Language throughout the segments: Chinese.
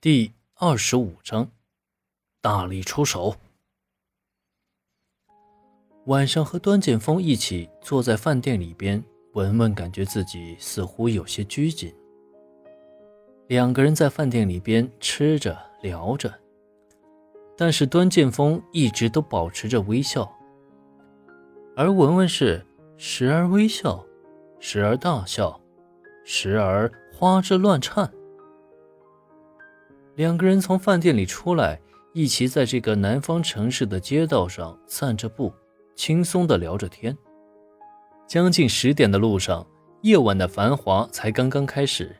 第二十五章，大力出手。晚上和端剑锋一起坐在饭店里边，文文感觉自己似乎有些拘谨。两个人在饭店里边吃着聊着，但是端剑锋一直都保持着微笑，而文文是时而微笑，时而大笑，时而花枝乱颤。两个人从饭店里出来，一起在这个南方城市的街道上散着步，轻松的聊着天。将近十点的路上，夜晚的繁华才刚刚开始，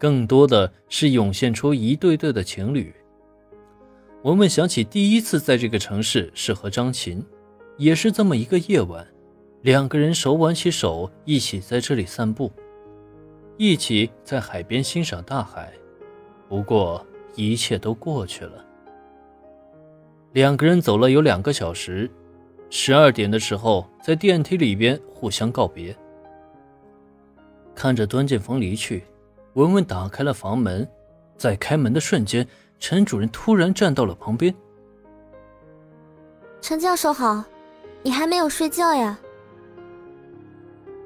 更多的是涌现出一对对的情侣。文文想起第一次在这个城市是和张琴，也是这么一个夜晚，两个人手挽起手，一起在这里散步，一起在海边欣赏大海。不过。一切都过去了。两个人走了有两个小时，十二点的时候在电梯里边互相告别。看着端建峰离去，文文打开了房门，在开门的瞬间，陈主任突然站到了旁边。陈教授好，你还没有睡觉呀？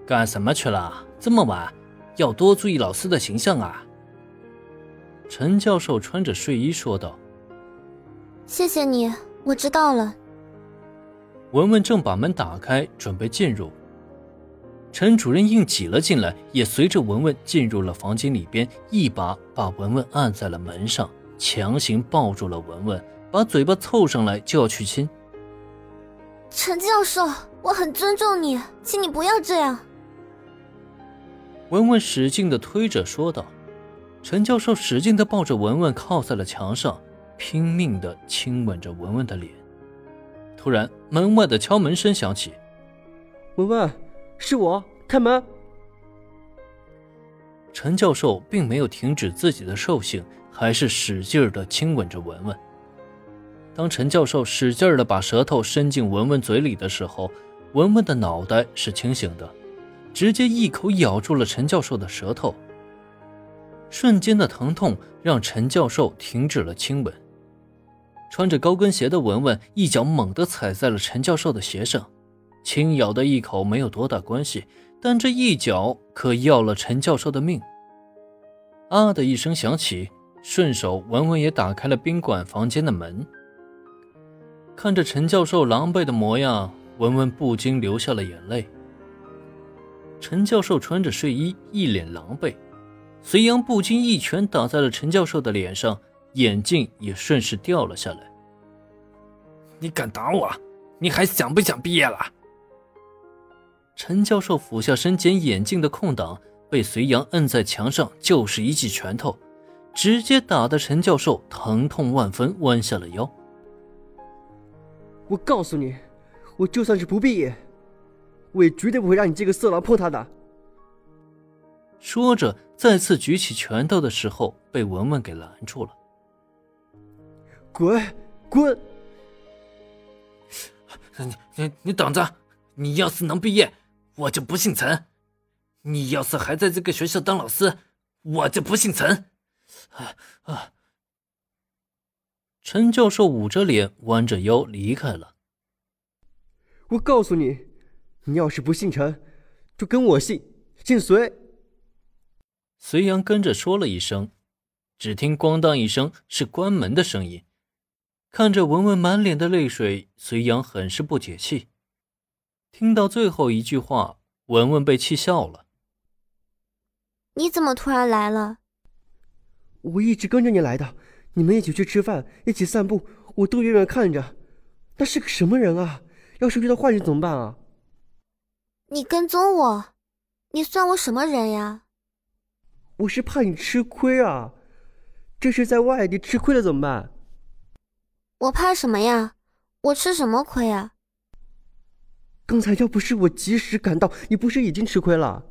干什么去了？这么晚，要多注意老师的形象啊！陈教授穿着睡衣说道：“谢谢你，我知道了。”文文正把门打开，准备进入。陈主任硬挤了进来，也随着文文进入了房间里边，一把把文文按在了门上，强行抱住了文文，把嘴巴凑上来就要去亲。陈教授，我很尊重你，请你不要这样。文文使劲的推着说道。陈教授使劲地抱着文文靠在了墙上，拼命地亲吻着文文的脸。突然，门外的敲门声响起。文文，是我，开门。陈教授并没有停止自己的兽性，还是使劲地亲吻着文文。当陈教授使劲地把舌头伸进文文嘴里的时候，文文的脑袋是清醒的，直接一口咬住了陈教授的舌头。瞬间的疼痛让陈教授停止了亲吻。穿着高跟鞋的文文一脚猛地踩在了陈教授的鞋上，轻咬的一口没有多大关系，但这一脚可要了陈教授的命。啊的一声响起，顺手文文也打开了宾馆房间的门。看着陈教授狼狈的模样，文文不禁流下了眼泪。陈教授穿着睡衣，一脸狼狈。隋阳不禁一拳打在了陈教授的脸上，眼镜也顺势掉了下来。你敢打我？你还想不想毕业了？陈教授俯下身捡眼镜的空档，被隋阳摁在墙上，就是一记拳头，直接打得陈教授疼痛万分，弯下了腰。我告诉你，我就算是不毕业，我也绝对不会让你这个色狼碰他的。说着，再次举起拳头的时候，被文文给拦住了。滚，滚！你你你等着！你要是能毕业，我就不姓陈；你要是还在这个学校当老师，我就不姓陈。啊啊！陈教授捂着脸，弯着腰离开了。我告诉你，你要是不姓陈，就跟我姓，姓隋。隋阳跟着说了一声，只听“咣当”一声，是关门的声音。看着文文满脸的泪水，隋阳很是不解气。听到最后一句话，文文被气笑了：“你怎么突然来了？”“我一直跟着你来的，你们一起去吃饭，一起散步，我都远远看着。那是个什么人啊？要是遇到坏人怎么办啊？”“你跟踪我，你算我什么人呀？”我是怕你吃亏啊！这是在外地吃亏了怎么办？我怕什么呀？我吃什么亏啊？刚才要不是我及时赶到，你不是已经吃亏了？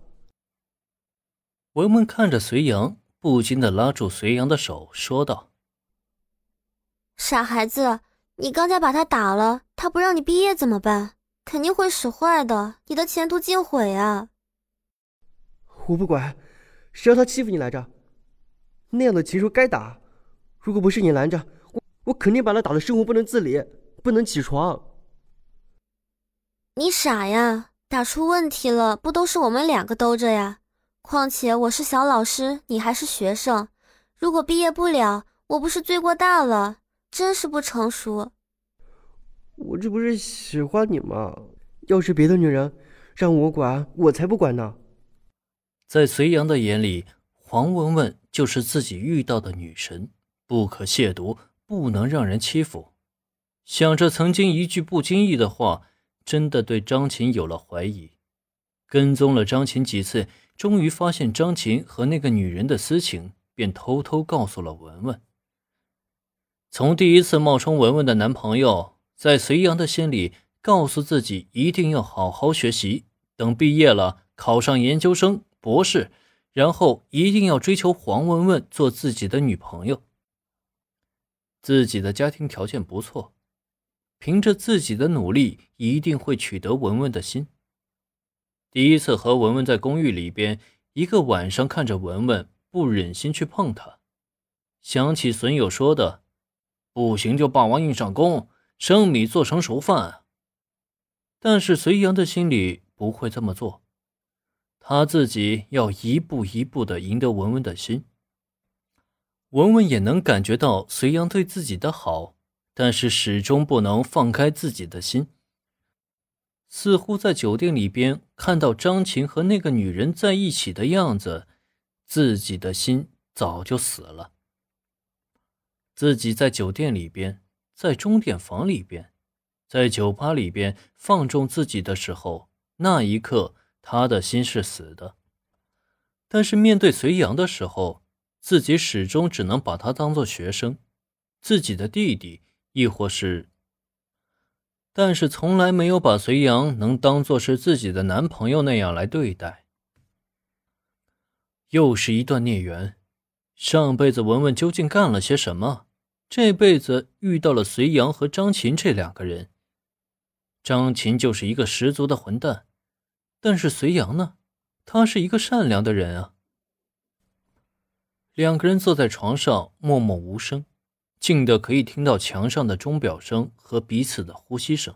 文文看着隋阳，不禁的拉住隋阳的手，说道：“傻孩子，你刚才把他打了，他不让你毕业怎么办？肯定会使坏的，你的前途尽毁啊！”我不管。谁让他欺负你来着？那样的禽兽该打！如果不是你拦着，我我肯定把他打的生活不能自理，不能起床。你傻呀？打出问题了，不都是我们两个兜着呀？况且我是小老师，你还是学生，如果毕业不了，我不是罪过大了？真是不成熟。我这不是喜欢你吗？要是别的女人让我管，我才不管呢。在隋阳的眼里，黄文文就是自己遇到的女神，不可亵渎，不能让人欺负。想着曾经一句不经意的话，真的对张琴有了怀疑。跟踪了张琴几次，终于发现张琴和那个女人的私情，便偷偷告诉了文文。从第一次冒充文文的男朋友，在隋阳的心里，告诉自己一定要好好学习，等毕业了，考上研究生。博士，然后一定要追求黄文文做自己的女朋友。自己的家庭条件不错，凭着自己的努力，一定会取得文文的心。第一次和文文在公寓里边，一个晚上看着文文，不忍心去碰她，想起损友说的：“不行就霸王硬上弓，生米做成熟饭。”但是隋阳的心里不会这么做。他自己要一步一步的赢得文文的心。文文也能感觉到隋阳对自己的好，但是始终不能放开自己的心。似乎在酒店里边看到张琴和那个女人在一起的样子，自己的心早就死了。自己在酒店里边，在钟点房里边，在酒吧里边放纵自己的时候，那一刻。他的心是死的，但是面对隋阳的时候，自己始终只能把他当做学生，自己的弟弟，亦或是……但是从来没有把隋阳能当做是自己的男朋友那样来对待。又是一段孽缘，上辈子文文究竟干了些什么？这辈子遇到了隋阳和张琴这两个人，张琴就是一个十足的混蛋。但是隋阳呢？他是一个善良的人啊。两个人坐在床上，默默无声，静的可以听到墙上的钟表声和彼此的呼吸声。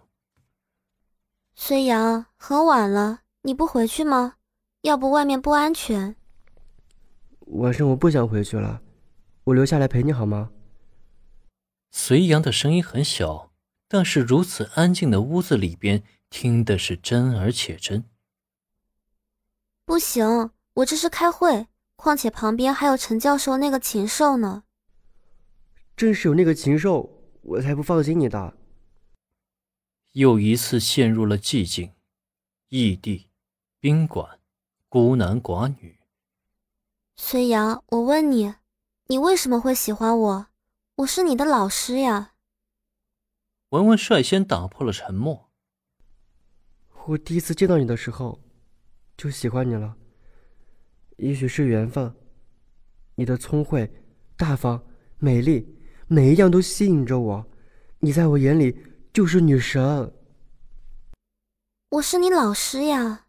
隋阳，很晚了，你不回去吗？要不外面不安全。晚上我不想回去了，我留下来陪你好吗？隋阳的声音很小，但是如此安静的屋子里边，听的是真而且真。不行，我这是开会，况且旁边还有陈教授那个禽兽呢。正是有那个禽兽，我才不放心你的。又一次陷入了寂静，异地，宾馆，孤男寡女。隋阳，我问你，你为什么会喜欢我？我是你的老师呀。文文率先打破了沉默。我第一次见到你的时候。就喜欢你了，也许是缘分。你的聪慧、大方、美丽，每一样都吸引着我。你在我眼里就是女神。我是你老师呀。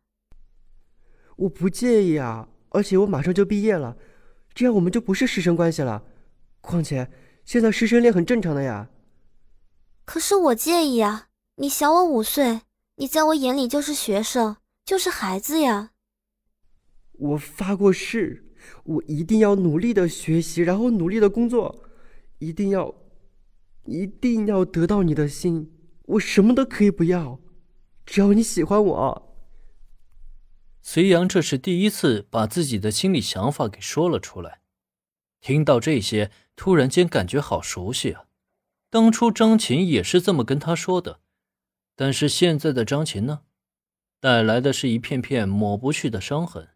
我不介意啊，而且我马上就毕业了，这样我们就不是师生关系了。况且现在师生恋很正常的呀。可是我介意啊！你小我五岁，你在我眼里就是学生。就是孩子呀！我发过誓，我一定要努力的学习，然后努力的工作，一定要，一定要得到你的心。我什么都可以不要，只要你喜欢我。隋阳这是第一次把自己的心里想法给说了出来。听到这些，突然间感觉好熟悉啊！当初张琴也是这么跟他说的，但是现在的张琴呢？带来的是一片片抹不去的伤痕。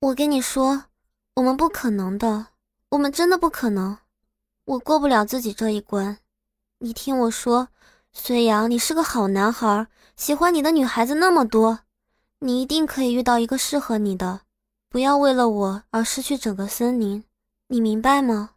我跟你说，我们不可能的，我们真的不可能，我过不了自己这一关。你听我说，隋阳，你是个好男孩，喜欢你的女孩子那么多，你一定可以遇到一个适合你的。不要为了我而失去整个森林，你明白吗？